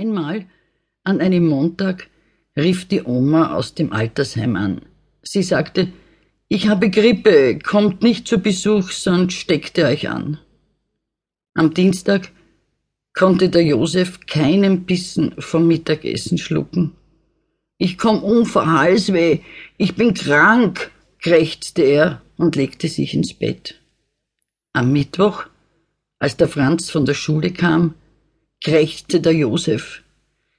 Einmal, an einem Montag, rief die Oma aus dem Altersheim an. Sie sagte, ich habe Grippe, kommt nicht zu Besuch, sonst steckt ihr euch an. Am Dienstag konnte der Josef keinen Bissen vom Mittagessen schlucken. Ich komm um vor Halsweh, ich bin krank, krächzte er und legte sich ins Bett. Am Mittwoch, als der Franz von der Schule kam, krächzte der Josef.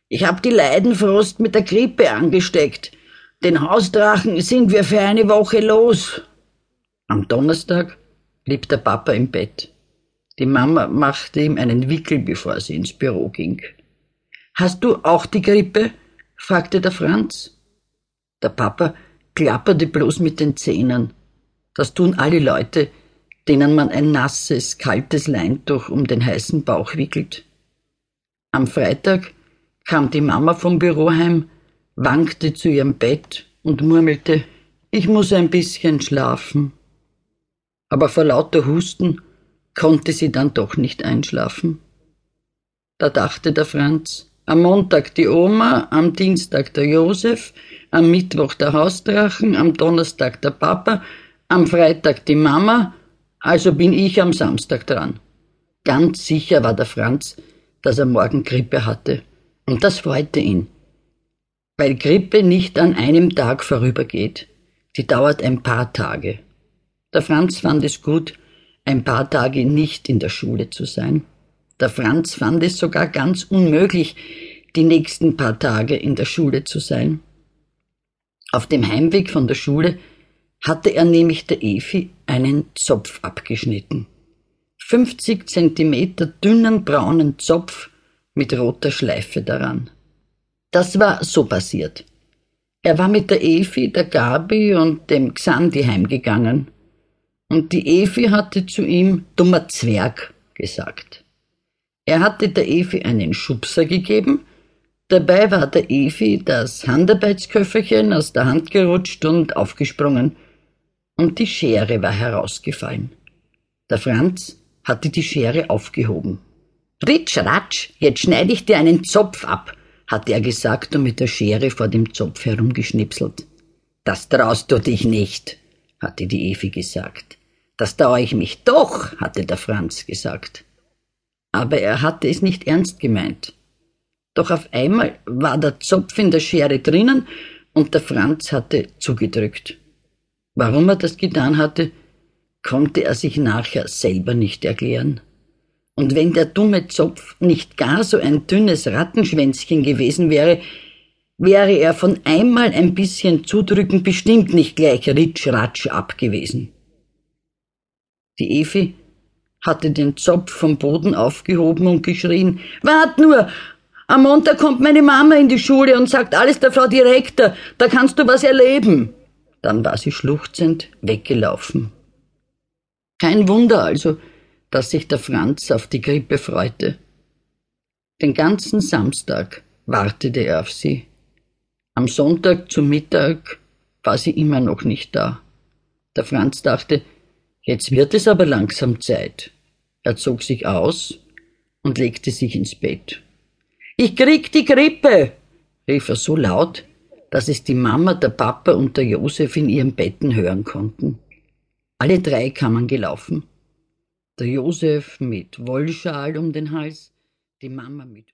Ich hab die Leidenfrost mit der Grippe angesteckt. Den Hausdrachen sind wir für eine Woche los. Am Donnerstag blieb der Papa im Bett. Die Mama machte ihm einen Wickel, bevor sie ins Büro ging. Hast du auch die Grippe? fragte der Franz. Der Papa klapperte bloß mit den Zähnen. Das tun alle Leute, denen man ein nasses, kaltes Leintuch um den heißen Bauch wickelt. Am Freitag kam die Mama vom Büro heim, wankte zu ihrem Bett und murmelte, ich muss ein bisschen schlafen. Aber vor lauter Husten konnte sie dann doch nicht einschlafen. Da dachte der Franz, am Montag die Oma, am Dienstag der Josef, am Mittwoch der Hausdrachen, am Donnerstag der Papa, am Freitag die Mama, also bin ich am Samstag dran. Ganz sicher war der Franz, dass er morgen Grippe hatte. Und das freute ihn. Weil Grippe nicht an einem Tag vorübergeht. Die dauert ein paar Tage. Der Franz fand es gut, ein paar Tage nicht in der Schule zu sein. Der Franz fand es sogar ganz unmöglich, die nächsten paar Tage in der Schule zu sein. Auf dem Heimweg von der Schule hatte er nämlich der Efi einen Zopf abgeschnitten. 50 Zentimeter dünnen braunen Zopf mit roter Schleife daran. Das war so passiert. Er war mit der Efi, der Gabi und dem Xandi heimgegangen. Und die Efi hatte zu ihm dummer Zwerg gesagt. Er hatte der Efi einen Schubser gegeben, dabei war der Efi das Handarbeitsköfferchen aus der Hand gerutscht und aufgesprungen, und die Schere war herausgefallen. Der Franz hatte die Schere aufgehoben. Ritsch, ratsch, jetzt schneide ich dir einen Zopf ab, hatte er gesagt und mit der Schere vor dem Zopf herumgeschnipselt. Das traust du dich nicht, hatte die Evi gesagt. Das traue ich mich doch, hatte der Franz gesagt. Aber er hatte es nicht ernst gemeint. Doch auf einmal war der Zopf in der Schere drinnen und der Franz hatte zugedrückt. Warum er das getan hatte, konnte er sich nachher selber nicht erklären. Und wenn der dumme Zopf nicht gar so ein dünnes Rattenschwänzchen gewesen wäre, wäre er von einmal ein bisschen zudrücken bestimmt nicht gleich ritsch-ratsch abgewesen. Die Evi hatte den Zopf vom Boden aufgehoben und geschrien, Wart nur! Am Montag kommt meine Mama in die Schule und sagt alles der Frau Direktor, da kannst du was erleben. Dann war sie schluchzend weggelaufen. Kein Wunder also, dass sich der Franz auf die Grippe freute. Den ganzen Samstag wartete er auf sie. Am Sonntag zum Mittag war sie immer noch nicht da. Der Franz dachte, Jetzt wird es aber langsam Zeit. Er zog sich aus und legte sich ins Bett. Ich krieg die Grippe, rief er so laut, dass es die Mama, der Papa und der Josef in ihren Betten hören konnten. Alle drei kamen gelaufen. Der Josef mit Wollschal um den Hals, die Mama mit